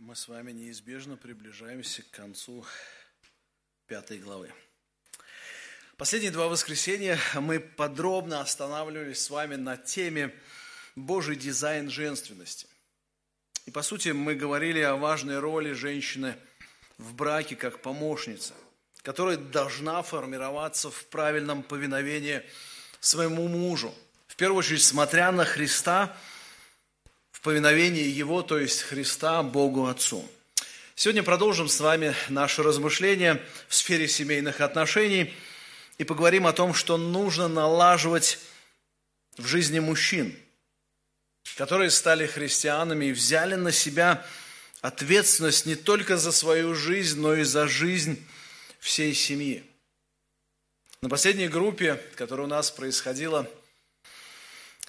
мы с вами неизбежно приближаемся к концу пятой главы. Последние два воскресенья мы подробно останавливались с вами на теме Божий дизайн женственности. И по сути мы говорили о важной роли женщины в браке как помощницы, которая должна формироваться в правильном повиновении своему мужу. В первую очередь, смотря на Христа – повиновении Его, то есть Христа, Богу Отцу. Сегодня продолжим с вами наше размышление в сфере семейных отношений и поговорим о том, что нужно налаживать в жизни мужчин, которые стали христианами и взяли на себя ответственность не только за свою жизнь, но и за жизнь всей семьи. На последней группе, которая у нас происходила –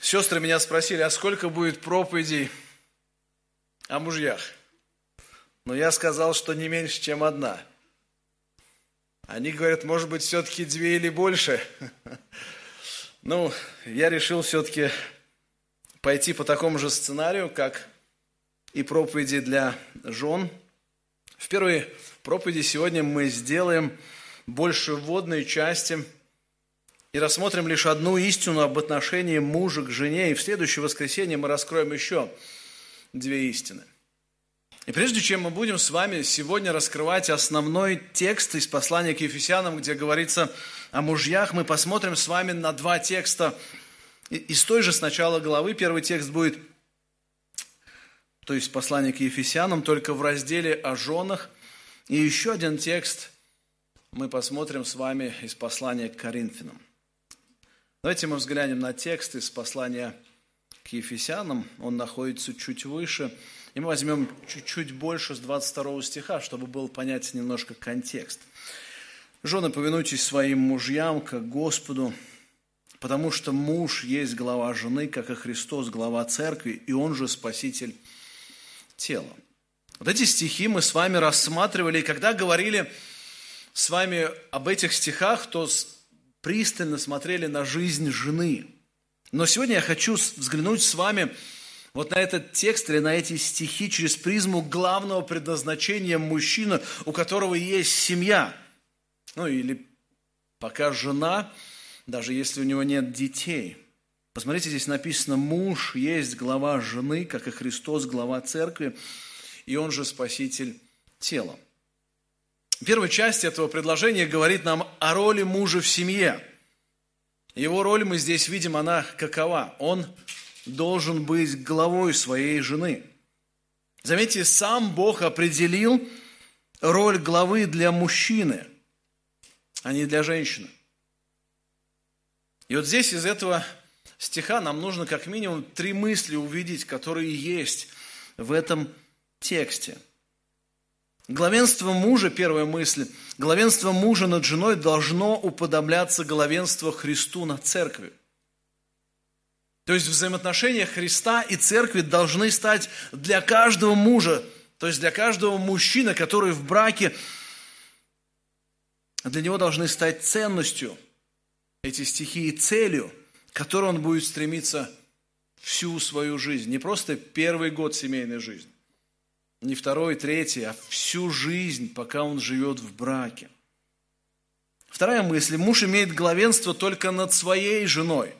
Сестры меня спросили, а сколько будет проповедей о мужьях? Но я сказал, что не меньше, чем одна. Они говорят, может быть, все-таки две или больше. Ну, я решил все-таки пойти по такому же сценарию, как и проповеди для жен. В первой проповеди сегодня мы сделаем больше вводной части – и рассмотрим лишь одну истину об отношении мужа к жене, и в следующее воскресенье мы раскроем еще две истины. И прежде чем мы будем с вами сегодня раскрывать основной текст из послания к Ефесянам, где говорится о мужьях, мы посмотрим с вами на два текста из той же сначала главы. Первый текст будет, то есть послание к Ефесянам, только в разделе о женах. И еще один текст мы посмотрим с вами из послания к Коринфянам. Давайте мы взглянем на текст из послания к Ефесянам. Он находится чуть выше. И мы возьмем чуть-чуть больше с 22 стиха, чтобы был понять немножко контекст. Жены, повинуйтесь своим мужьям, как Господу, потому что муж есть глава жены, как и Христос глава церкви, и он же спаситель тела. Вот эти стихи мы с вами рассматривали, и когда говорили с вами об этих стихах, то пристально смотрели на жизнь жены. Но сегодня я хочу взглянуть с вами вот на этот текст или на эти стихи через призму главного предназначения мужчины, у которого есть семья. Ну или пока жена, даже если у него нет детей. Посмотрите, здесь написано, муж есть глава жены, как и Христос глава церкви, и он же спаситель тела. Первая часть этого предложения говорит нам о роли мужа в семье. Его роль мы здесь видим, она какова? Он должен быть главой своей жены. Заметьте, сам Бог определил роль главы для мужчины, а не для женщины. И вот здесь из этого стиха нам нужно как минимум три мысли увидеть, которые есть в этом тексте – Главенство мужа, первая мысль, главенство мужа над женой должно уподобляться главенству Христу над церковью. То есть взаимоотношения Христа и церкви должны стать для каждого мужа, то есть для каждого мужчины, который в браке, для него должны стать ценностью эти стихии, целью, к которой он будет стремиться всю свою жизнь. Не просто первый год семейной жизни, не второй, третий, а всю жизнь, пока он живет в браке. Вторая мысль. Муж имеет главенство только над своей женой,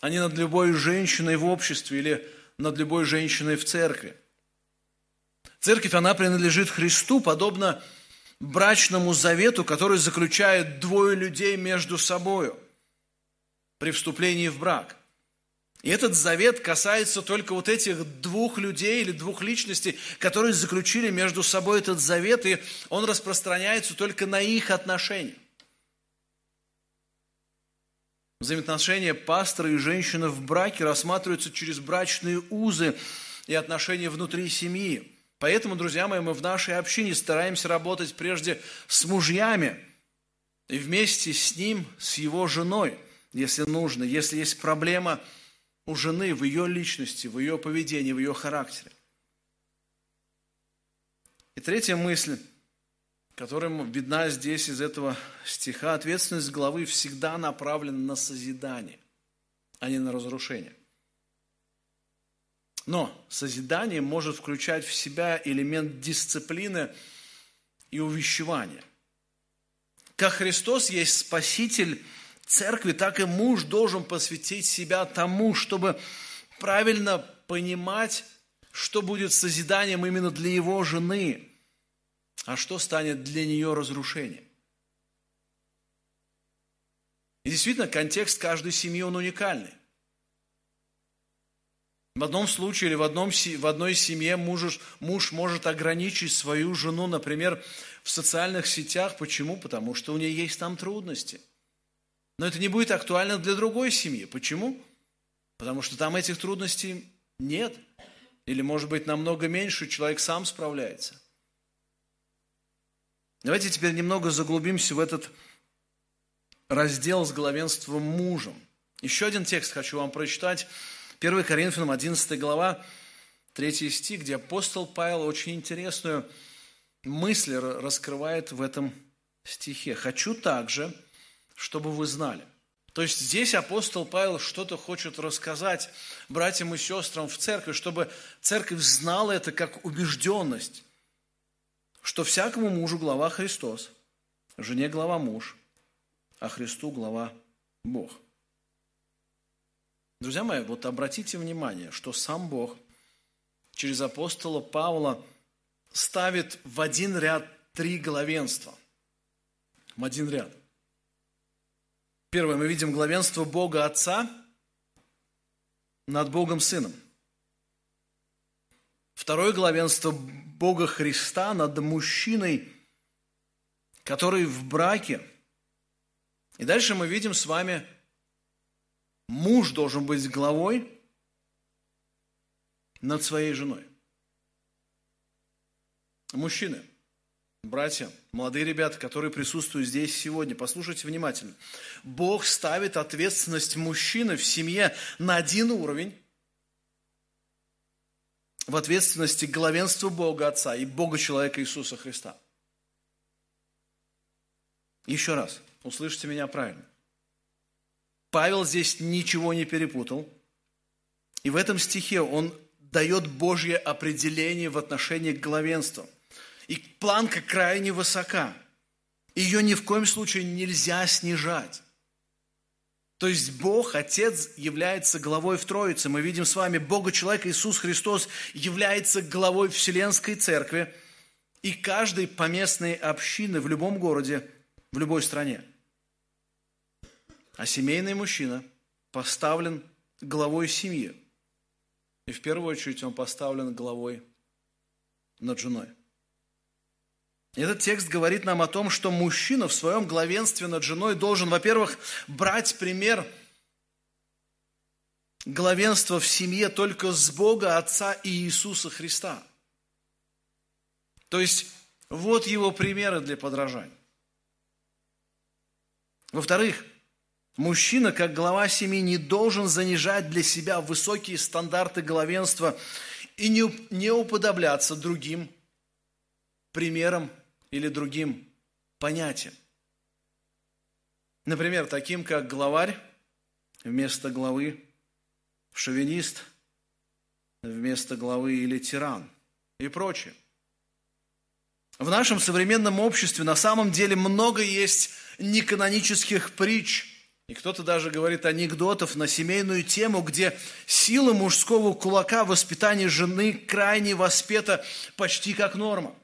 а не над любой женщиной в обществе или над любой женщиной в церкви. Церковь, она принадлежит Христу, подобно брачному завету, который заключает двое людей между собою при вступлении в брак – и этот завет касается только вот этих двух людей или двух личностей, которые заключили между собой этот завет, и он распространяется только на их отношения. Взаимоотношения пастора и женщины в браке рассматриваются через брачные узы и отношения внутри семьи. Поэтому, друзья мои, мы в нашей общине стараемся работать прежде с мужьями и вместе с ним, с его женой, если нужно. Если есть проблема – у жены в ее личности, в ее поведении, в ее характере. И третья мысль, которая видна здесь из этого стиха, ответственность главы всегда направлена на созидание, а не на разрушение. Но созидание может включать в себя элемент дисциплины и увещевания. Как Христос есть Спаситель церкви, так и муж должен посвятить себя тому, чтобы правильно понимать, что будет созиданием именно для его жены, а что станет для нее разрушением. И действительно, контекст каждой семьи, он уникальный. В одном случае или в, одном, в одной семье муж, муж может ограничить свою жену, например, в социальных сетях. Почему? Потому что у нее есть там трудности. Но это не будет актуально для другой семьи. Почему? Потому что там этих трудностей нет. Или, может быть, намного меньше, человек сам справляется. Давайте теперь немного заглубимся в этот раздел с главенством мужем. Еще один текст хочу вам прочитать. 1 Коринфянам 11 глава, 3 стих, где апостол Павел очень интересную мысль раскрывает в этом стихе. «Хочу также, чтобы вы зн». То есть здесь апостол Павел что-то хочет рассказать братьям и сестрам в церкви, чтобы церковь знала это как убежденность, что всякому мужу глава Христос, жене глава муж, а Христу глава Бог. Друзья мои, вот обратите внимание, что сам Бог через апостола Павла ставит в один ряд три главенства. В один ряд. Первое, мы видим главенство Бога Отца над Богом Сыном. Второе главенство Бога Христа над мужчиной, который в браке – и дальше мы видим с вами, муж должен быть главой над своей женой. Мужчины, братья, молодые ребята, которые присутствуют здесь сегодня, послушайте внимательно. Бог ставит ответственность мужчины в семье на один уровень, в ответственности главенства Бога Отца и Бога человека Иисуса Христа. Еще раз – Услышите меня правильно. Павел здесь ничего не перепутал. И в этом стихе он дает Божье определение в отношении к главенству. И планка крайне высока. Ее ни в коем случае нельзя снижать. То есть Бог, Отец, является главой в Троице. Мы видим с вами, Бога человек Иисус Христос является главой Вселенской Церкви и каждой поместной общины в любом городе, в любой стране. А семейный мужчина поставлен главой семьи. И в первую очередь он поставлен главой над женой. Этот текст говорит нам о том, что мужчина в своем главенстве над женой должен, во-первых, брать пример главенства в семье только с Бога, Отца и Иисуса Христа. То есть, вот его примеры для подражания. Во-вторых, Мужчина, как глава семьи, не должен занижать для себя высокие стандарты главенства и не, уподобляться другим примерам или другим понятиям. Например, таким как главарь вместо главы, шовинист вместо главы или тиран и прочее. В нашем современном обществе на самом деле много есть неканонических притч – и кто-то даже говорит анекдотов на семейную тему, где сила мужского кулака в воспитании жены крайне воспета почти как норма.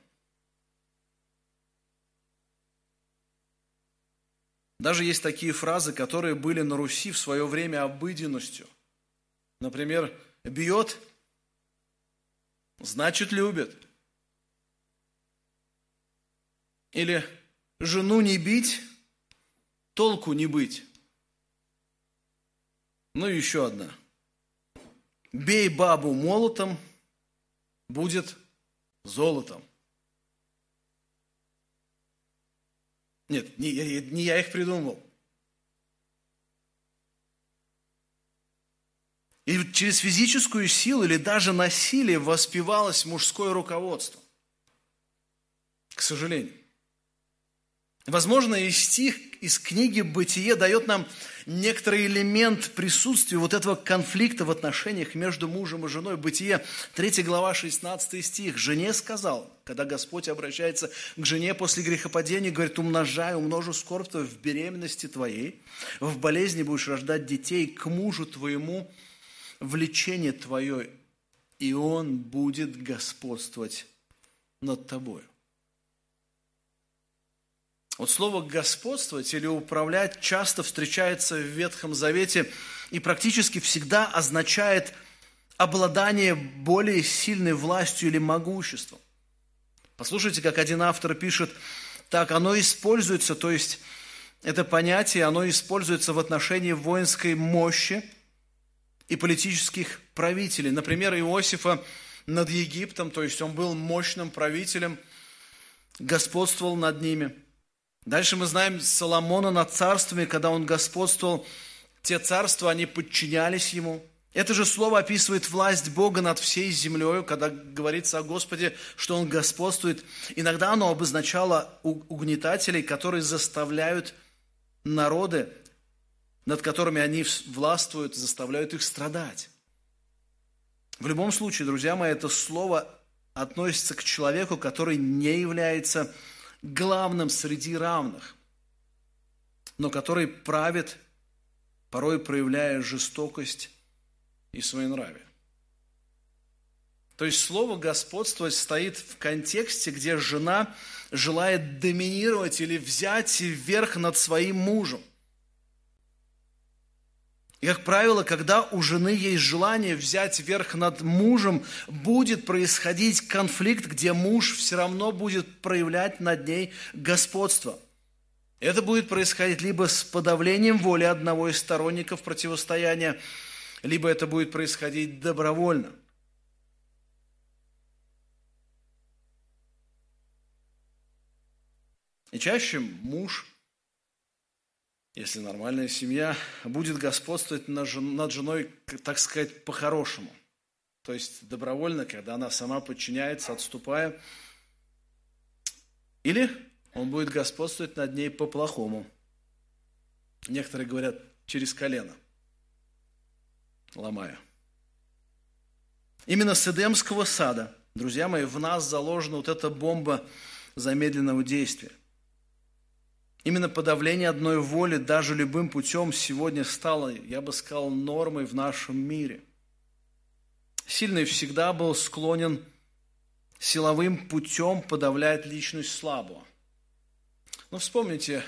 Даже есть такие фразы, которые были на Руси в свое время обыденностью. Например, бьет, значит любит. Или жену не бить, толку не быть. Ну и еще одна. Бей бабу молотом, будет золотом. Нет, не, не я их придумал. И через физическую силу или даже насилие воспевалось мужское руководство. К сожалению. Возможно, и стих из книги «Бытие» дает нам некоторый элемент присутствия вот этого конфликта в отношениях между мужем и женой. «Бытие», 3 глава, 16 стих. «Жене сказал, когда Господь обращается к жене после грехопадения, говорит, умножай, умножу скорбь твою в беременности твоей, в болезни будешь рождать детей, к мужу твоему влечение твое, и он будет господствовать над тобой». Вот слово «господствовать» или «управлять» часто встречается в Ветхом Завете и практически всегда означает обладание более сильной властью или могуществом. Послушайте, как один автор пишет, так оно используется, то есть это понятие, оно используется в отношении воинской мощи и политических правителей. Например, Иосифа над Египтом, то есть он был мощным правителем, господствовал над ними – Дальше мы знаем Соломона над царствами, когда он господствовал, те царства, они подчинялись ему. Это же слово описывает власть Бога над всей землей, когда говорится о Господе, что Он господствует. Иногда оно обозначало угнетателей, которые заставляют народы, над которыми они властвуют, заставляют их страдать. В любом случае, друзья мои, это слово относится к человеку, который не является главным среди равных, но который правит, порой проявляя жестокость и своенравие. То есть слово «господствовать» стоит в контексте, где жена желает доминировать или взять верх над своим мужем. И, как правило, когда у жены есть желание взять верх над мужем, будет происходить конфликт, где муж все равно будет проявлять над ней господство. Это будет происходить либо с подавлением воли одного из сторонников противостояния, либо это будет происходить добровольно. И чаще муж – если нормальная семья, будет господствовать над женой, так сказать, по-хорошему. То есть добровольно, когда она сама подчиняется, отступая. Или он будет господствовать над ней по-плохому. Некоторые говорят, через колено, ломая. Именно с Эдемского сада, друзья мои, в нас заложена вот эта бомба замедленного действия. Именно подавление одной воли даже любым путем сегодня стало, я бы сказал, нормой в нашем мире. Сильный всегда был склонен силовым путем подавлять личность слабого. Ну, вспомните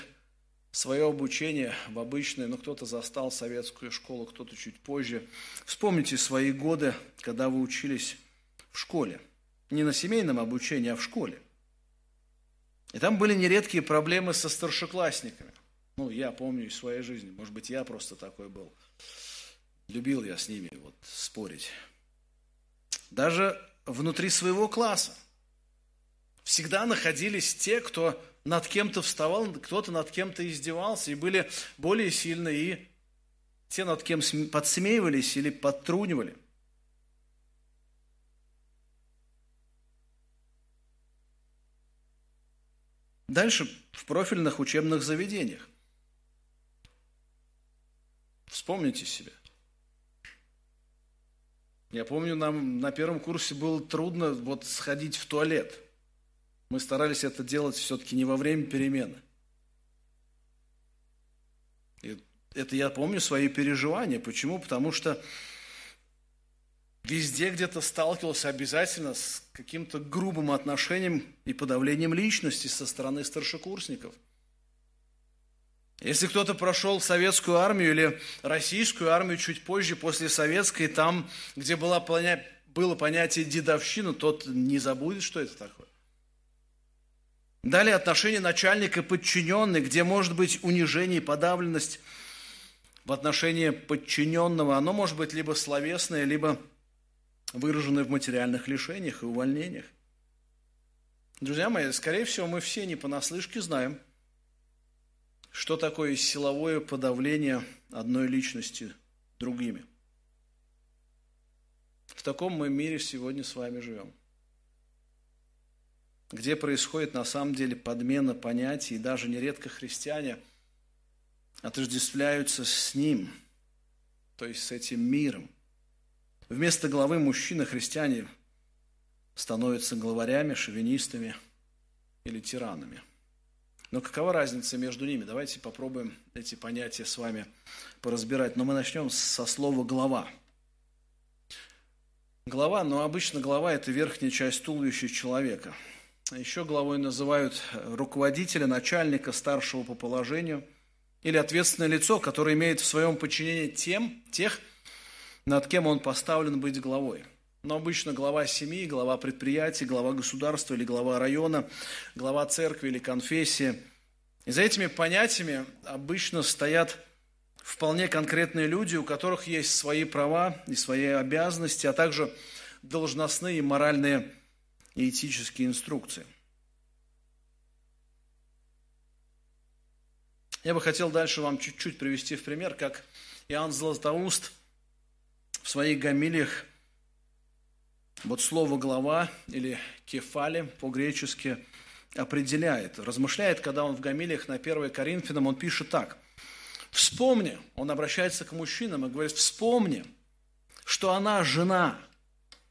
свое обучение в обычной, ну, кто-то застал советскую школу, кто-то чуть позже. Вспомните свои годы, когда вы учились в школе. Не на семейном обучении, а в школе – и там были нередкие проблемы со старшеклассниками. Ну, я помню из своей жизни. Может быть, я просто такой был. Любил я с ними вот спорить. Даже внутри своего класса. Всегда находились те, кто над кем-то вставал, кто-то над кем-то издевался, и были более сильные, и те, над кем подсмеивались или подтрунивали. Дальше в профильных учебных заведениях. Вспомните себя. Я помню, нам на первом курсе было трудно вот сходить в туалет. Мы старались это делать все-таки не во время перемены. И это я помню свои переживания. Почему? Потому что везде где-то сталкивался обязательно с каким-то грубым отношением и подавлением личности со стороны старшекурсников. Если кто-то прошел советскую армию или российскую армию чуть позже, после советской, там, где было понятие дедовщина, тот не забудет, что это такое. Далее отношения начальника и подчиненный, где может быть унижение и подавленность в отношении подчиненного. Оно может быть либо словесное, либо выраженные в материальных лишениях и увольнениях. Друзья мои, скорее всего, мы все не понаслышке знаем, что такое силовое подавление одной личности другими. В таком мы мире сегодня с вами живем. Где происходит на самом деле подмена понятий, и даже нередко христиане отождествляются с ним, то есть с этим миром. Вместо главы мужчины христиане становятся главарями, шовинистами или тиранами. Но какова разница между ними? Давайте попробуем эти понятия с вами поразбирать. Но мы начнем со слова «глава». Глава, но обычно глава – это верхняя часть туловища человека. Еще главой называют руководителя, начальника, старшего по положению или ответственное лицо, которое имеет в своем подчинении тем, тех, над кем он поставлен быть главой. Но обычно глава семьи, глава предприятия, глава государства или глава района, глава церкви или конфессии. И за этими понятиями обычно стоят вполне конкретные люди, у которых есть свои права и свои обязанности, а также должностные и моральные и этические инструкции. Я бы хотел дальше вам чуть-чуть привести в пример, как Иоанн Златоуст в своих гамилиях вот слово «глава» или «кефали» по-гречески определяет, размышляет, когда он в гамилиях на 1 Коринфянам, он пишет так – Вспомни, он обращается к мужчинам и говорит, вспомни, что она жена,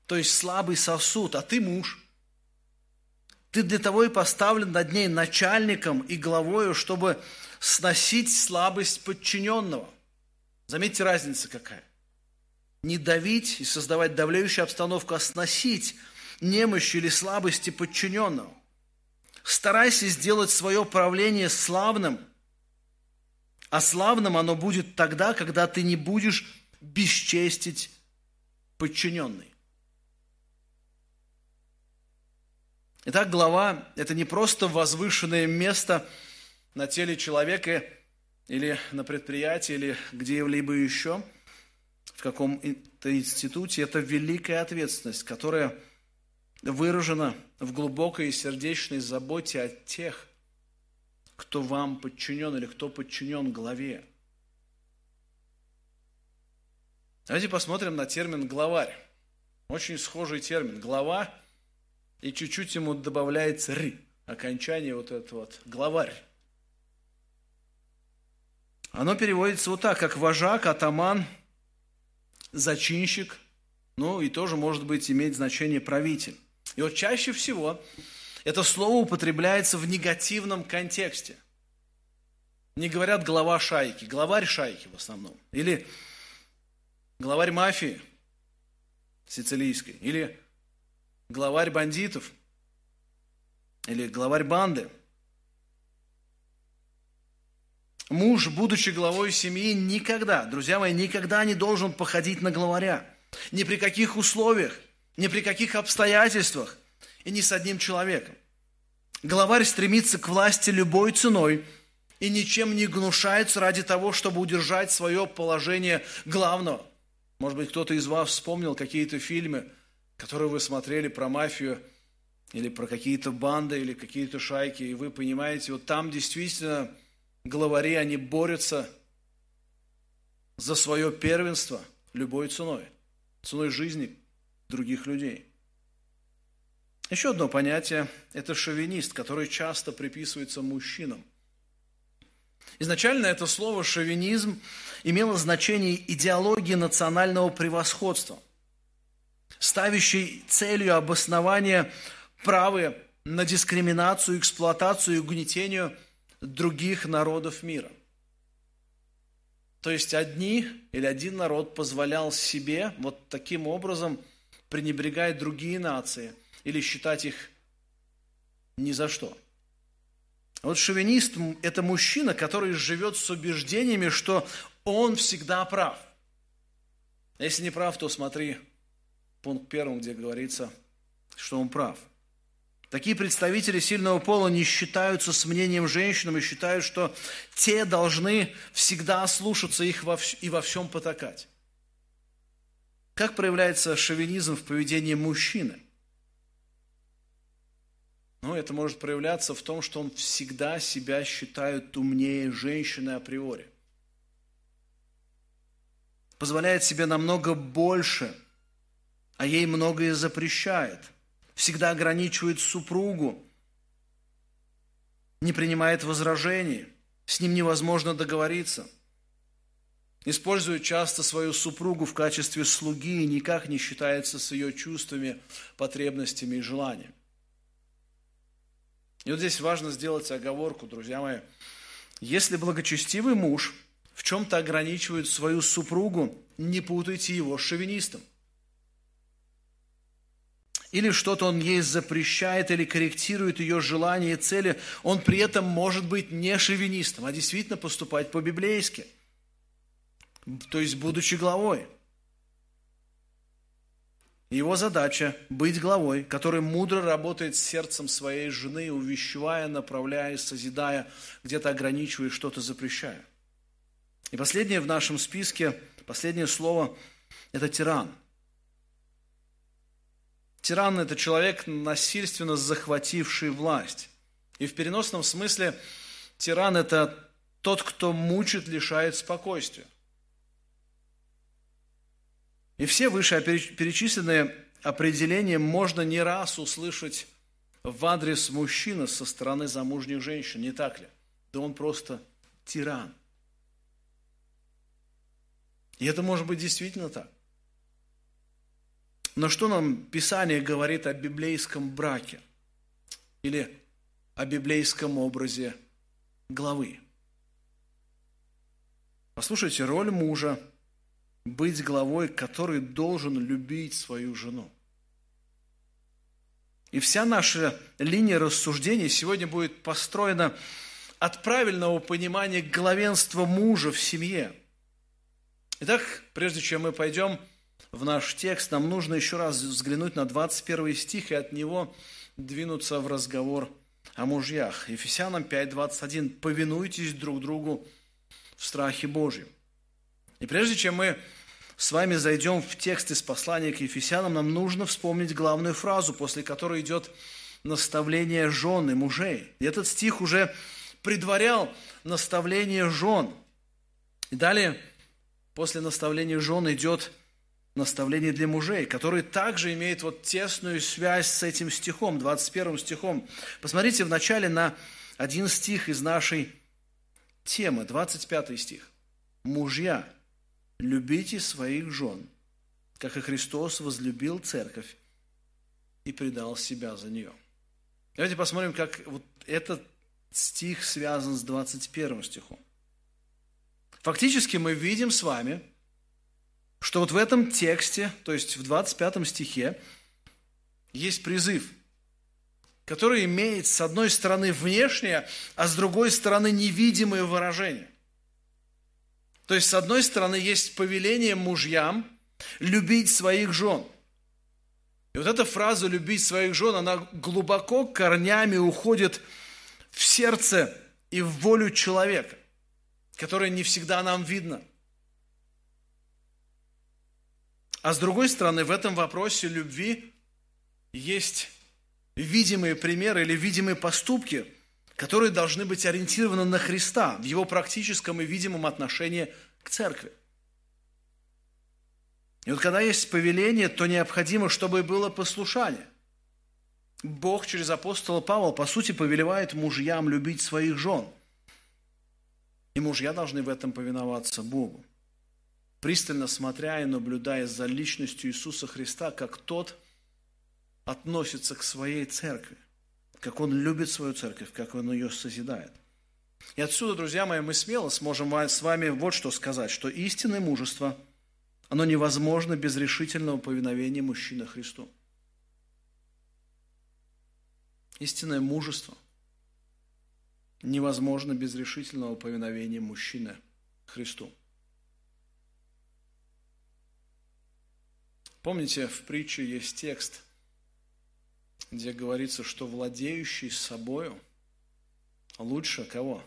то есть слабый сосуд, а ты муж. Ты для того и поставлен над ней начальником и главою, чтобы сносить слабость подчиненного. Заметьте, разница какая. Не давить и создавать давляющую обстановку, а сносить немощь или слабости подчиненного. Старайся сделать свое правление славным – а славным оно будет тогда, когда ты не будешь бесчестить подчиненный. Итак, глава – это не просто возвышенное место на теле человека или на предприятии, или где-либо еще, в каком-то институте. Это великая ответственность, которая выражена в глубокой и сердечной заботе о тех, кто вам подчинен или кто подчинен главе. Давайте посмотрим на термин «главарь». Очень схожий термин. Глава, и чуть-чуть ему добавляется «р», окончание вот это вот, главарь. Оно переводится вот так, как вожак, атаман, зачинщик, ну и тоже может быть иметь значение правитель. И вот чаще всего это слово употребляется в негативном контексте. Не говорят глава шайки, главарь шайки в основном. Или главарь мафии сицилийской. Или главарь бандитов. Или главарь банды. Муж, будучи главой семьи, никогда, друзья мои, никогда не должен походить на главаря. Ни при каких условиях, ни при каких обстоятельствах и не с одним человеком. Главарь стремится к власти любой ценой и ничем не гнушается ради того, чтобы удержать свое положение главного. Может быть, кто-то из вас вспомнил какие-то фильмы, которые вы смотрели про мафию, или про какие-то банды, или какие-то шайки, и вы понимаете, вот там действительно главари, они борются за свое первенство любой ценой, ценой жизни других людей. Еще одно понятие – это шовинист, который часто приписывается мужчинам. Изначально это слово «шовинизм» имело значение идеологии национального превосходства, ставящей целью обоснования права на дискриминацию, эксплуатацию и угнетению других народов мира. То есть одни или один народ позволял себе вот таким образом пренебрегать другие нации – или считать их ни за что. Вот шовинист – это мужчина, который живет с убеждениями, что он всегда прав. Если не прав, то смотри пункт первым, где говорится, что он прав. Такие представители сильного пола не считаются с мнением женщин и считают, что те должны всегда слушаться их и во всем потакать. Как проявляется шовинизм в поведении мужчины – ну, это может проявляться в том, что он всегда себя считает умнее женщины априори. Позволяет себе намного больше, а ей многое запрещает. Всегда ограничивает супругу не принимает возражений, с ним невозможно договориться. Использует часто свою супругу в качестве слуги и никак не считается с ее чувствами, потребностями и желаниями. И вот здесь важно сделать оговорку, друзья мои. Если благочестивый муж в чем-то ограничивает свою супругу, не путайте его с шовинистом. Или что-то он ей запрещает или корректирует ее желания и цели, он при этом может быть не шовинистом, а действительно поступать по-библейски. То есть, будучи главой – его задача – быть главой, который мудро работает с сердцем своей жены, увещевая, направляя, созидая, где-то ограничивая, что-то запрещая. И последнее в нашем списке, последнее слово – это тиран. Тиран – это человек, насильственно захвативший власть. И в переносном смысле тиран – это тот, кто мучит, лишает спокойствия. И все вышеперечисленные определения можно не раз услышать в адрес мужчины со стороны замужних женщин, не так ли? Да он просто тиран. И это может быть действительно так. Но что нам Писание говорит о библейском браке? Или о библейском образе главы? Послушайте, роль мужа – быть главой, который должен любить свою жену. И вся наша линия рассуждений сегодня будет построена от правильного понимания главенства мужа в семье. Итак, прежде чем мы пойдем в наш текст, нам нужно еще раз взглянуть на 21 стих и от него двинуться в разговор о мужьях. Ефесянам 5.21. «Повинуйтесь друг другу в страхе Божьем». И прежде чем мы с вами зайдем в текст из послания к Ефесянам, нам нужно вспомнить главную фразу, после которой идет наставление жен и мужей. И этот стих уже предварял наставление жен. И далее, после наставления жен идет наставление для мужей, который также имеет вот тесную связь с этим стихом, 21 стихом. Посмотрите вначале на один стих из нашей темы, 25 стих. «Мужья, любите своих жен, как и Христос возлюбил церковь и предал себя за нее. Давайте посмотрим, как вот этот стих связан с 21 стихом. Фактически мы видим с вами, что вот в этом тексте, то есть в 25 стихе, есть призыв, который имеет с одной стороны внешнее, а с другой стороны невидимое выражение. То есть, с одной стороны, есть повеление мужьям любить своих жен. И вот эта фраза «любить своих жен», она глубоко корнями уходит в сердце и в волю человека, которое не всегда нам видно. А с другой стороны, в этом вопросе любви есть видимые примеры или видимые поступки – которые должны быть ориентированы на Христа в его практическом и видимом отношении к церкви. И вот когда есть повеление, то необходимо, чтобы было послушание. Бог через апостола Павла, по сути, повелевает мужьям любить своих жен. И мужья должны в этом повиноваться Богу. Пристально смотря и наблюдая за личностью Иисуса Христа, как тот относится к своей церкви как Он любит свою церковь, как Он ее созидает. И отсюда, друзья мои, мы смело сможем с вами вот что сказать, что истинное мужество, оно невозможно без решительного повиновения мужчины Христу. Истинное мужество невозможно без решительного повиновения мужчины Христу. Помните, в притче есть текст – где говорится, что владеющий собою лучше кого?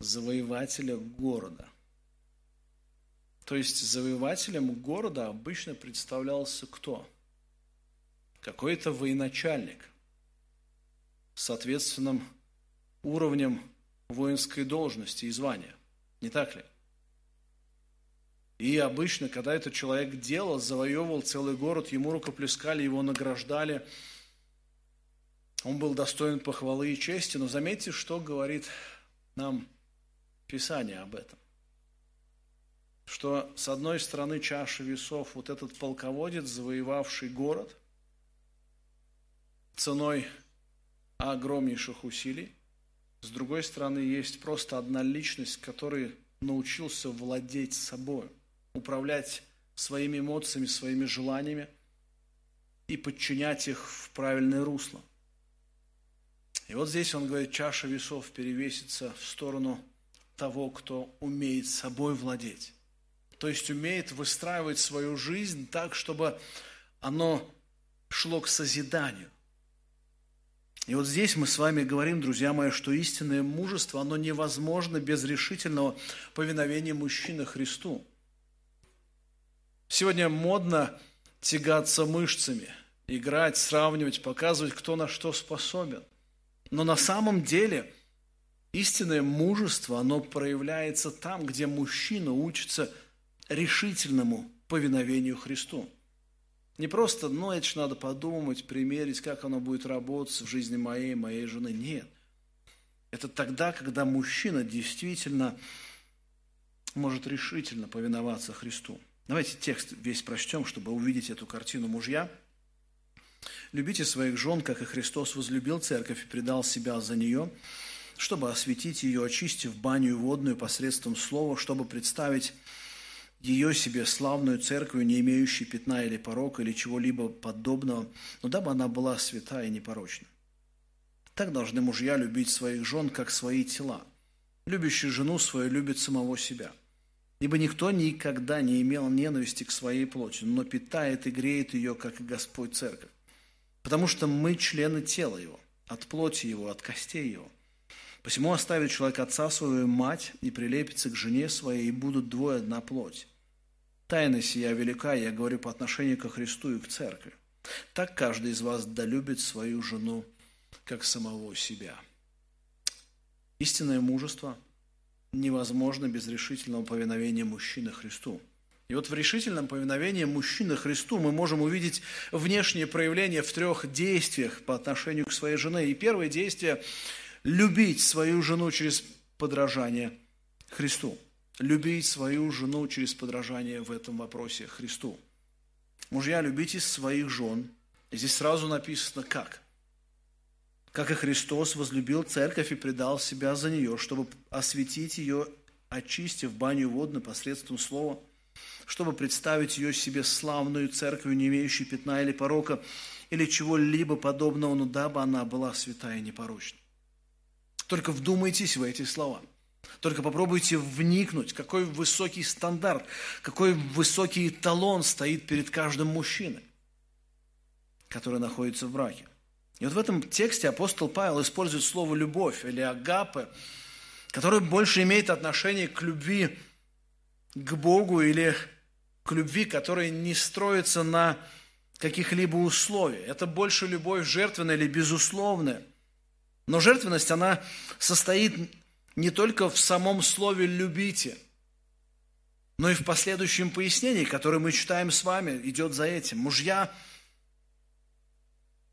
Завоевателя города. То есть завоевателем города обычно представлялся кто? Какой-то военачальник с соответственным уровнем воинской должности и звания. Не так ли? И обычно, когда этот человек делал, завоевывал целый город, ему рукоплескали, его награждали. Он был достоин похвалы и чести, но заметьте, что говорит нам Писание об этом. Что с одной стороны чаши весов вот этот полководец, завоевавший город ценой огромнейших усилий, с другой стороны есть просто одна личность, который научился владеть собой, управлять своими эмоциями, своими желаниями и подчинять их в правильное русло. И вот здесь он говорит, чаша весов перевесится в сторону того, кто умеет собой владеть. То есть умеет выстраивать свою жизнь так, чтобы оно шло к созиданию. И вот здесь мы с вами говорим, друзья мои, что истинное мужество, оно невозможно без решительного повиновения мужчины Христу. Сегодня модно тягаться мышцами, играть, сравнивать, показывать, кто на что способен. Но на самом деле истинное мужество, оно проявляется там, где мужчина учится решительному повиновению Христу. Не просто, ну, это же надо подумать, примерить, как оно будет работать в жизни моей, моей жены. Нет. Это тогда, когда мужчина действительно может решительно повиноваться Христу. Давайте текст весь прочтем, чтобы увидеть эту картину мужья – Любите своих жен, как и Христос возлюбил церковь и предал себя за нее, чтобы осветить ее, очистив баню водную посредством слова, чтобы представить ее себе славную церковью, не имеющей пятна или порока, или чего-либо подобного, но дабы она была свята и непорочна. Так должны мужья любить своих жен, как свои тела. Любящий жену свою любит самого себя. Ибо никто никогда не имел ненависти к своей плоти, но питает и греет ее, как и Господь Церковь. Потому что мы члены тела его, от плоти его, от костей его. Посему оставит человек отца свою мать и прилепится к жене своей, и будут двое одна плоть. Тайна сия велика, я говорю по отношению ко Христу и к церкви. Так каждый из вас долюбит свою жену, как самого себя. Истинное мужество невозможно без решительного повиновения мужчины Христу – и вот в решительном повиновении мужчины Христу мы можем увидеть внешнее проявление в трех действиях по отношению к своей жене. И первое действие – любить свою жену через подражание Христу. Любить свою жену через подражание в этом вопросе Христу. Мужья, любите своих жен. И здесь сразу написано как. Как и Христос возлюбил церковь и предал себя за нее, чтобы осветить ее, очистив баню водную посредством слова – чтобы представить ее себе славную церковью, не имеющей пятна или порока, или чего-либо подобного, но дабы она была святая и непорочна. Только вдумайтесь в эти слова. Только попробуйте вникнуть, какой высокий стандарт, какой высокий эталон стоит перед каждым мужчиной, который находится в браке. И вот в этом тексте апостол Павел использует слово «любовь» или «агапе», которое больше имеет отношение к любви к Богу или к любви, которая не строится на каких-либо условиях. Это больше любовь жертвенная или безусловная. Но жертвенность, она состоит не только в самом слове «любите», но и в последующем пояснении, которое мы читаем с вами, идет за этим. Мужья,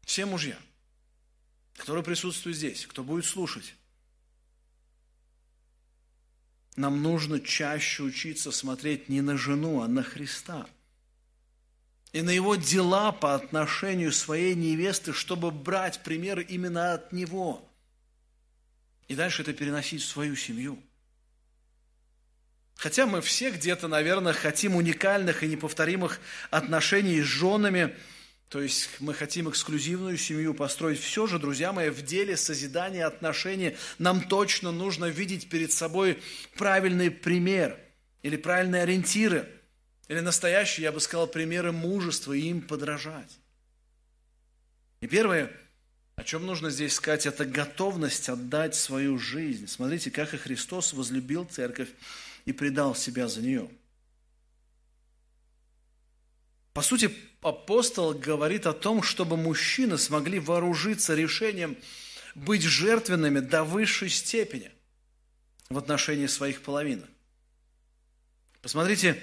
все мужья, которые присутствуют здесь, кто будет слушать, нам нужно чаще учиться смотреть не на жену, а на Христа. И на его дела по отношению своей невесты, чтобы брать пример именно от него. И дальше это переносить в свою семью. Хотя мы все где-то, наверное, хотим уникальных и неповторимых отношений с женами – то есть мы хотим эксклюзивную семью построить. Все же, друзья мои, в деле созидания отношений нам точно нужно видеть перед собой правильный пример или правильные ориентиры, или настоящие, я бы сказал, примеры мужества и им подражать. И первое, о чем нужно здесь сказать, это готовность отдать свою жизнь. Смотрите, как и Христос возлюбил церковь и предал себя за нее. По сути, апостол говорит о том, чтобы мужчины смогли вооружиться решением быть жертвенными до высшей степени в отношении своих половинок. Посмотрите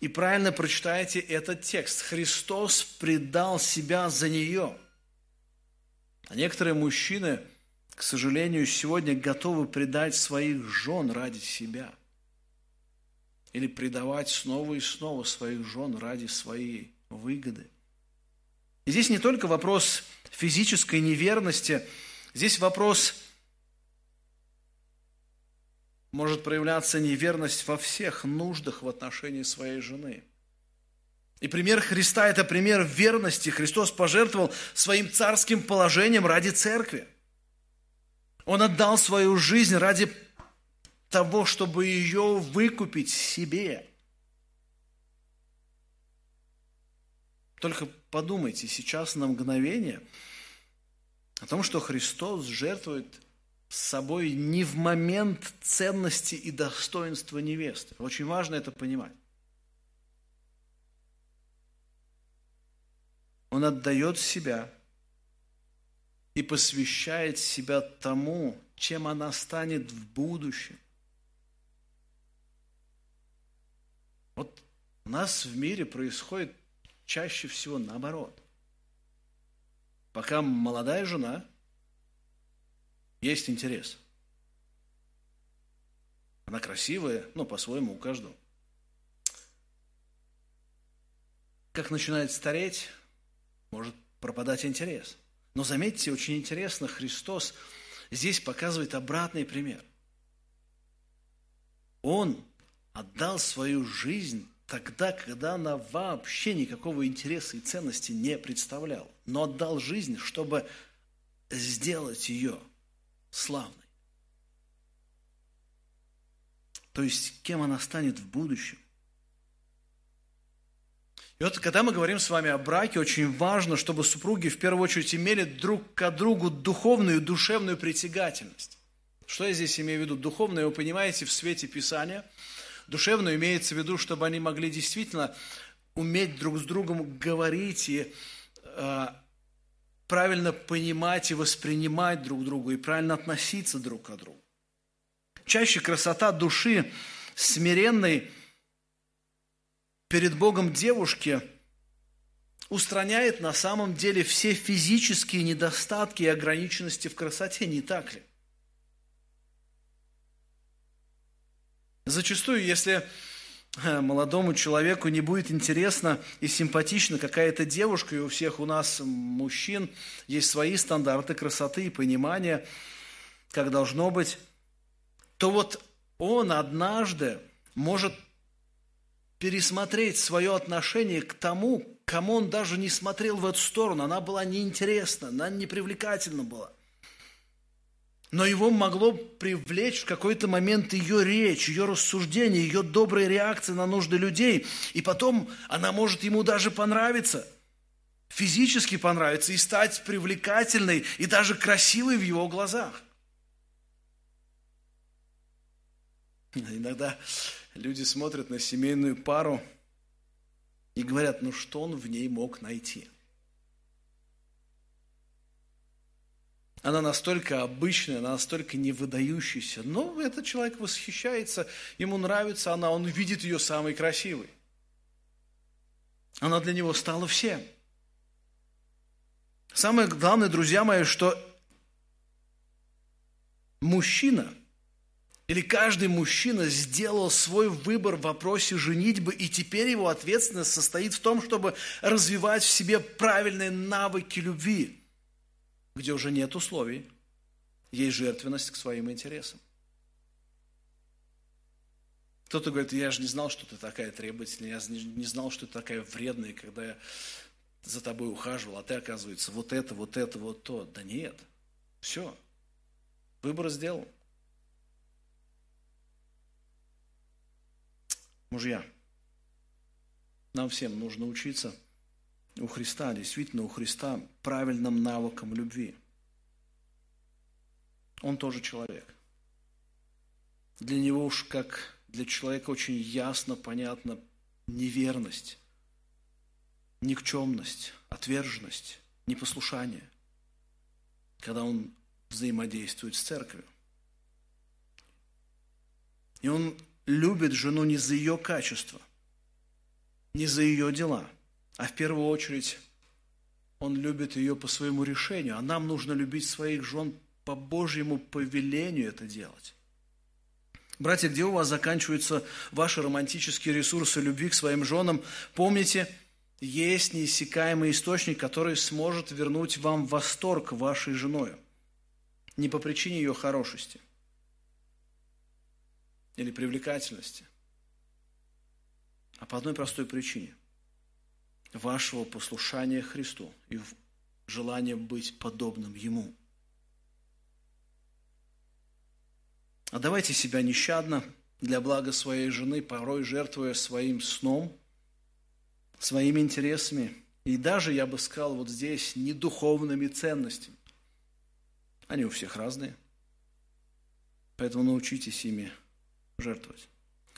и правильно прочитайте этот текст. Христос предал себя за нее. А некоторые мужчины, к сожалению, сегодня готовы предать своих жен ради себя. Или предавать снова и снова своих жен ради своей выгоды. И здесь не только вопрос физической неверности, здесь вопрос может проявляться неверность во всех нуждах в отношении своей жены – и пример Христа – это пример верности. Христос пожертвовал своим царским положением ради церкви. Он отдал свою жизнь ради того, чтобы ее выкупить себе. Только подумайте сейчас на мгновение о том, что Христос жертвует с собой не в момент ценности и достоинства невесты. Очень важно это понимать. Он отдает себя и посвящает себя тому, чем она станет в будущем. Вот у нас в мире происходит чаще всего наоборот. Пока молодая жена, есть интерес. Она красивая, ну, по-своему, у каждого. Как начинает стареть, может пропадать интерес. Но заметьте, очень интересно, Христос здесь показывает обратный пример. Он отдал свою жизнь тогда, когда она вообще никакого интереса и ценности не представляла, но отдал жизнь, чтобы сделать ее славной. То есть, кем она станет в будущем. И вот когда мы говорим с вами о браке, очень важно, чтобы супруги в первую очередь имели друг к другу духовную и душевную притягательность. Что я здесь имею в виду? Духовную, вы понимаете, в свете Писания. Душевную имеется в виду, чтобы они могли действительно уметь друг с другом говорить и э, правильно понимать и воспринимать друг друга, и правильно относиться друг к другу. Чаще красота души смиренной – перед Богом девушки устраняет на самом деле все физические недостатки и ограниченности в красоте, не так ли? Зачастую, если э, молодому человеку не будет интересна и симпатична какая-то девушка, и у всех у нас, мужчин, есть свои стандарты красоты и понимания, как должно быть, то вот он однажды может пересмотреть свое отношение к тому, кому он даже не смотрел в эту сторону. Она была неинтересна, она непривлекательна была. Но его могло привлечь в какой-то момент ее речь, ее рассуждение, ее добрые реакции на нужды людей. И потом она может ему даже понравиться, физически понравиться и стать привлекательной и даже красивой в его глазах. Иногда люди смотрят на семейную пару и говорят, ну что он в ней мог найти? Она настолько обычная, она настолько невыдающаяся. Но этот человек восхищается, ему нравится она, он видит ее самой красивой. Она для него стала всем. Самое главное, друзья мои, что мужчина – или каждый мужчина сделал свой выбор в вопросе женитьбы, и теперь его ответственность состоит в том, чтобы развивать в себе правильные навыки любви, где уже нет условий, есть жертвенность к своим интересам. Кто-то говорит, я же не знал, что ты такая требовательная, я не знал, что ты такая вредная, когда я за тобой ухаживал, а ты, оказывается, вот это, вот это, вот то. Да нет, все, выбор сделан. Мужья, нам всем нужно учиться у Христа, действительно у Христа, правильным навыкам любви. Он тоже человек. Для него уж как для человека очень ясно, понятно неверность, никчемность, отверженность, непослушание, когда он взаимодействует с церковью. И он любит жену не за ее качество, не за ее дела, а в первую очередь Он любит ее по своему решению, а нам нужно любить своих жен по Божьему повелению это делать. Братья, где у вас заканчиваются ваши романтические ресурсы любви к своим женам? Помните, есть неиссякаемый источник, который сможет вернуть вам восторг вашей женой. Не по причине ее хорошести или привлекательности, а по одной простой причине – вашего послушания Христу и желания быть подобным Ему. А давайте себя нещадно для блага своей жены, порой жертвуя своим сном, своими интересами и даже, я бы сказал, вот здесь, не духовными ценностями. Они у всех разные. Поэтому научитесь ими жертвовать.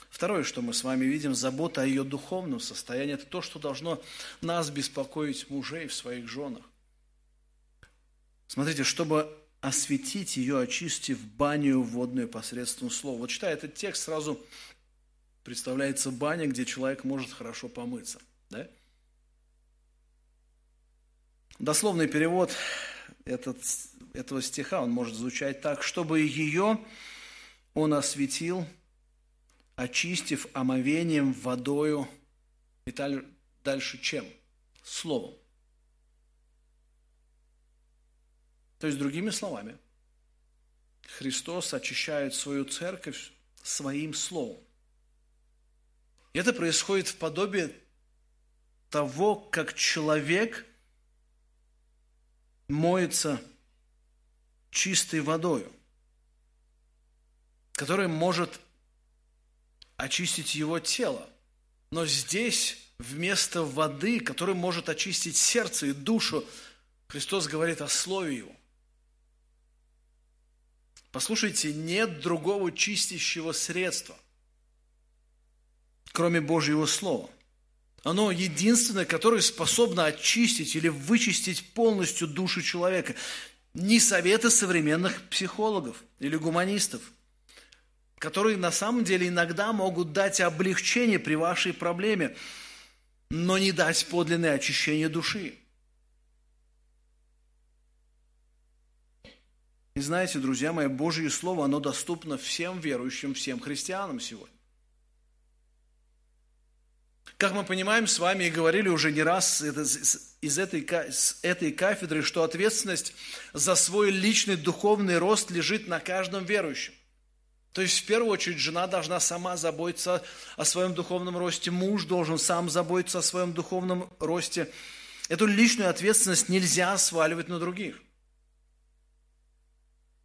Второе, что мы с вами видим, забота о ее духовном состоянии, это то, что должно нас беспокоить мужей в своих женах. Смотрите, чтобы осветить ее, очистив баню водную посредством слова. Вот читая этот текст, сразу представляется баня, где человек может хорошо помыться. Да? Дословный перевод этот, этого стиха, он может звучать так, чтобы ее он осветил – очистив омовением водою и дальше чем? Словом. То есть, другими словами, Христос очищает свою церковь своим словом. И это происходит в подобии того, как человек моется чистой водою, которая может очистить его тело. Но здесь вместо воды, которая может очистить сердце и душу, Христос говорит о Слове Его. Послушайте, нет другого чистящего средства, кроме Божьего Слова. Оно единственное, которое способно очистить или вычистить полностью душу человека. Не советы современных психологов или гуманистов – которые на самом деле иногда могут дать облегчение при вашей проблеме, но не дать подлинное очищение души. И знаете, друзья мои, Божье Слово, оно доступно всем верующим, всем христианам сегодня. Как мы понимаем с вами и говорили уже не раз из этой, с этой кафедры, что ответственность за свой личный духовный рост лежит на каждом верующем. То есть, в первую очередь, жена должна сама заботиться о своем духовном росте, муж должен сам заботиться о своем духовном росте. Эту личную ответственность нельзя сваливать на других.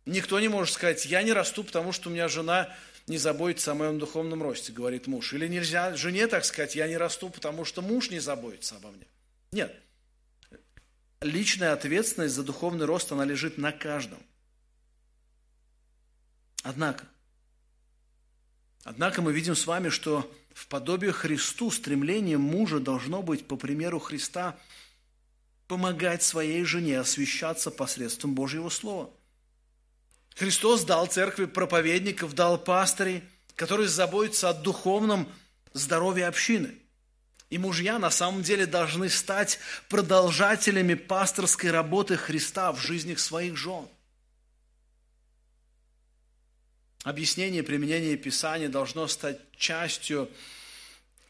Никто не может сказать, я не расту, потому что у меня жена не заботится о моем духовном росте, говорит муж. Или нельзя жене так сказать, я не расту, потому что муж не заботится обо мне. Нет. Личная ответственность за духовный рост, она лежит на каждом. Однако, Однако мы видим с вами, что в подобии Христу стремление мужа должно быть, по примеру Христа, помогать своей жене освящаться посредством Божьего Слова. Христос дал церкви проповедников, дал пастырей, которые заботятся о духовном здоровье общины. И мужья на самом деле должны стать продолжателями пасторской работы Христа в жизнях своих жен – Объяснение применение Писания должно стать частью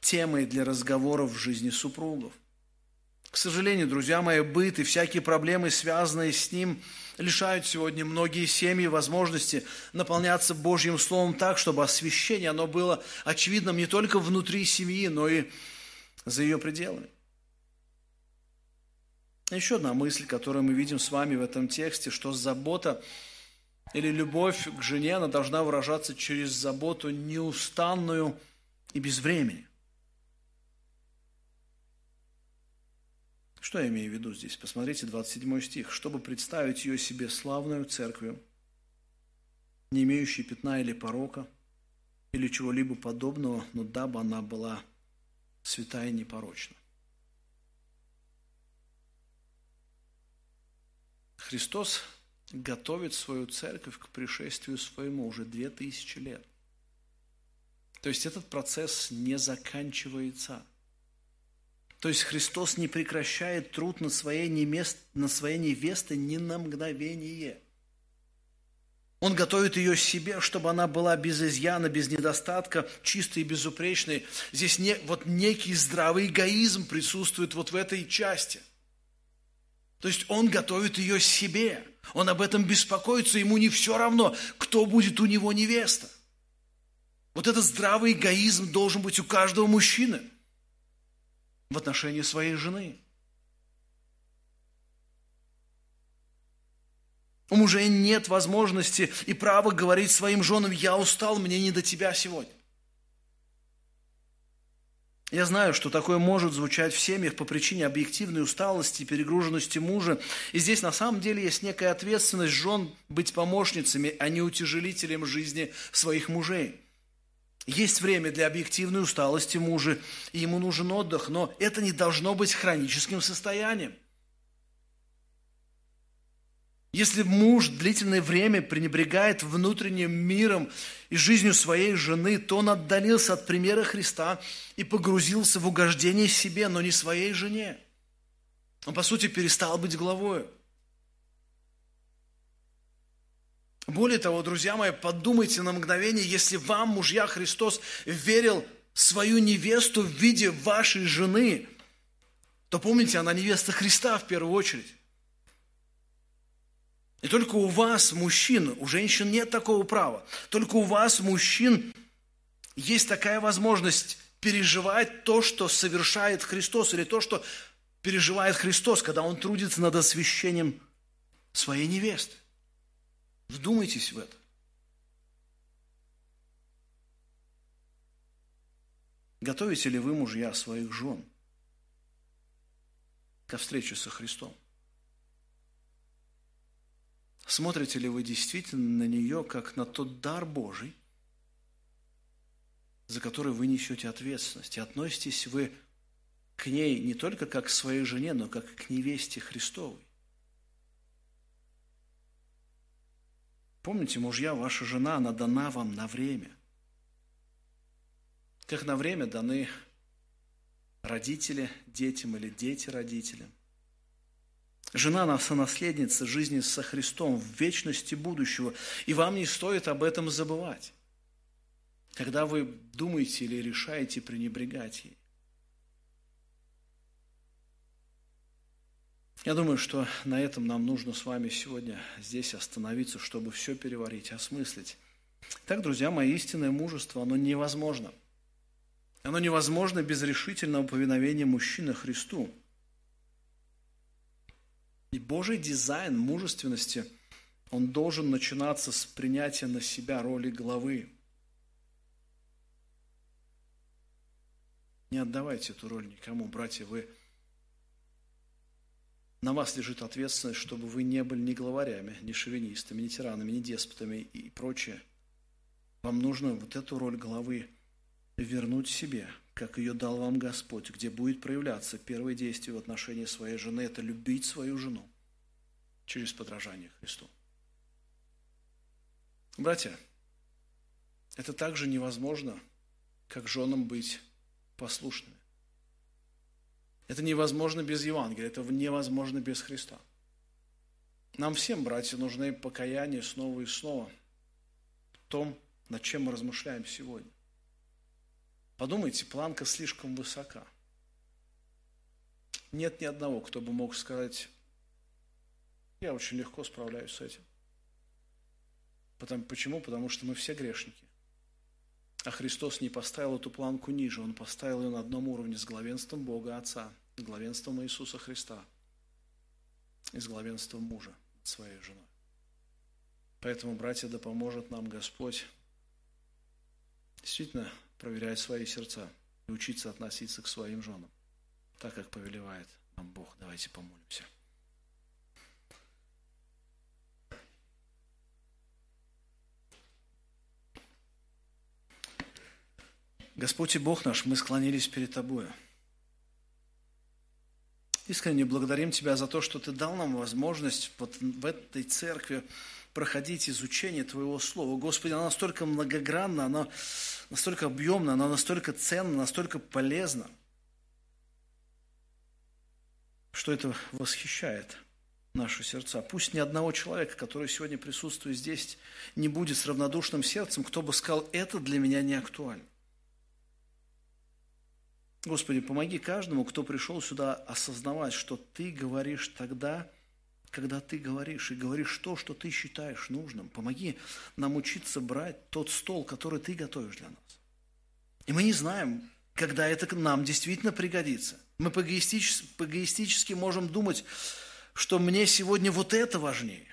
темы для разговоров в жизни супругов. К сожалению, друзья мои, быт и всякие проблемы, связанные с ним, лишают сегодня многие семьи возможности наполняться Божьим Словом так, чтобы освящение оно было очевидным не только внутри семьи, но и за ее пределами. Еще одна мысль, которую мы видим с вами в этом тексте, что забота или любовь к жене, она должна выражаться через заботу неустанную и без времени. Что я имею в виду здесь? Посмотрите 27 стих. «Чтобы представить ее себе славную церковью, не имеющей пятна или порока, или чего-либо подобного, но дабы она была святая и непорочна». Христос готовит свою церковь к пришествию своему уже две тысячи лет. То есть этот процесс не заканчивается. То есть Христос не прекращает труд над своей, немест, невестой ни на мгновение. Он готовит ее себе, чтобы она была без изъяна, без недостатка, чистой и безупречной. Здесь не, вот некий здравый эгоизм присутствует вот в этой части. То есть он готовит ее себе. Он об этом беспокоится, ему не все равно, кто будет у него невеста. Вот этот здравый эгоизм должен быть у каждого мужчины – в отношении своей жены. У мужей нет возможности и права говорить своим женам, я устал, мне не до тебя сегодня. Я знаю, что такое может звучать в семьях по причине объективной усталости, перегруженности мужа. И здесь на самом деле есть некая ответственность жен быть помощницами, а не утяжелителем жизни своих мужей. Есть время для объективной усталости мужа, и ему нужен отдых, но это не должно быть хроническим состоянием. Если муж длительное время пренебрегает внутренним миром и жизнью своей жены, то он отдалился от примера Христа и погрузился в угождение себе, но не своей жене. Он, по сути, перестал быть главой. Более того, друзья мои, подумайте на мгновение, если вам, мужья, Христос верил свою невесту в виде вашей жены, то помните, она невеста Христа в первую очередь. И только у вас, мужчин, у женщин нет такого права, только у вас, мужчин, есть такая возможность переживать то, что совершает Христос, или то, что переживает Христос, когда Он трудится над освящением своей невесты. Вдумайтесь в это. Готовите ли вы, мужья, своих жен ко встрече со Христом? Смотрите ли вы действительно на нее, как на тот дар Божий, за который вы несете ответственность? И относитесь вы к ней не только как к своей жене, но как к невесте Христовой? Помните, мужья, ваша жена, она дана вам на время. Как на время даны родители детям или дети родителям. Жена – сонаследница жизни со Христом в вечности будущего, и вам не стоит об этом забывать, когда вы думаете или решаете пренебрегать ей. Я думаю, что на этом нам нужно с вами сегодня здесь остановиться, чтобы все переварить, осмыслить. Так, друзья мои, истинное мужество, оно невозможно. Оно невозможно без решительного повиновения мужчины Христу. И Божий дизайн мужественности, он должен начинаться с принятия на себя роли главы. Не отдавайте эту роль никому, братья, вы – на вас лежит ответственность, чтобы вы не были ни главарями, ни шовинистами, ни тиранами, ни деспотами и прочее. Вам нужно вот эту роль главы вернуть себе, как ее дал вам Господь, где будет проявляться первое действие в отношении своей жены – это любить свою жену через подражание Христу. Братья, это также невозможно, как женам быть послушными. Это невозможно без Евангелия, это невозможно без Христа. Нам всем, братья, нужны покаяние снова и снова в том, над чем мы размышляем сегодня. Подумайте, планка слишком высока. Нет ни одного, кто бы мог сказать, я очень легко справляюсь с этим. Потому, почему? Потому что мы все грешники. А Христос не поставил эту планку ниже, Он поставил ее на одном уровне с главенством Бога Отца – с главенством Иисуса Христа и с главенством мужа своей женой. Поэтому, братья, да поможет нам Господь действительно проверять свои сердца и учиться относиться к своим женам, так как повелевает нам Бог. Давайте помолимся. Господь и Бог наш, мы склонились перед Тобою – Искренне благодарим Тебя за то, что Ты дал нам возможность вот в этой церкви проходить изучение Твоего Слова. Господи, оно настолько многогранно, оно настолько объемно, оно настолько ценно, настолько полезно. что это восхищает наши сердца. Пусть ни одного человека, который сегодня присутствует здесь, не будет с равнодушным сердцем, кто бы сказал, это для меня не актуально. Господи, помоги каждому, кто пришел сюда, осознавать, что Ты говоришь тогда, Ты говоришь, и говоришь то, что Ты считаешь нужным. Помоги нам учиться брать тот стол, который Ты готовишь для нас. И мы не знаем, когда это нам действительно пригодится. Мы по-эгоистически, по-эгоистически можем думать, что мне сегодня вот это важнее.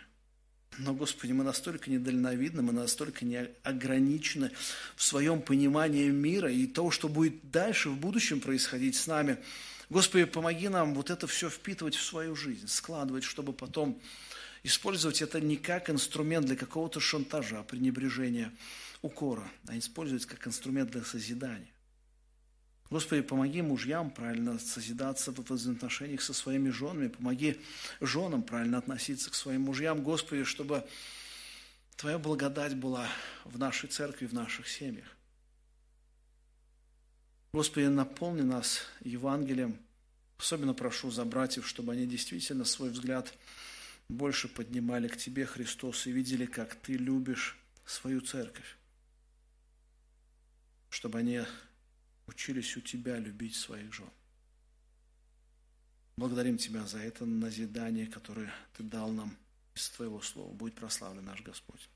Но, Господи, мы настолько недальновидны, мы настолько не ограничены в своем понимании мира и того, что будет дальше в будущем происходить с нами. Господи, помоги нам вот это все впитывать в свою жизнь, складывать, чтобы потом использовать это не как инструмент для какого-то шантажа, пренебрежения, укора, а использовать как инструмент для созидания. Господи, помоги мужьям правильно созидаться в взаимоотношениях со своими женами, помоги женам правильно относиться к своим мужьям, Господи, чтобы Твоя благодать была в нашей церкви, в наших семьях. Господи, наполни нас Евангелием. Особенно прошу за братьев, чтобы они действительно свой взгляд больше поднимали к Тебе, Христос, и видели, как Ты любишь свою церковь. Чтобы они учились у Тебя любить своих жен. Благодарим Тебя за это назидание, которое Ты дал нам из Твоего Слова. Будь прославлен наш Господь.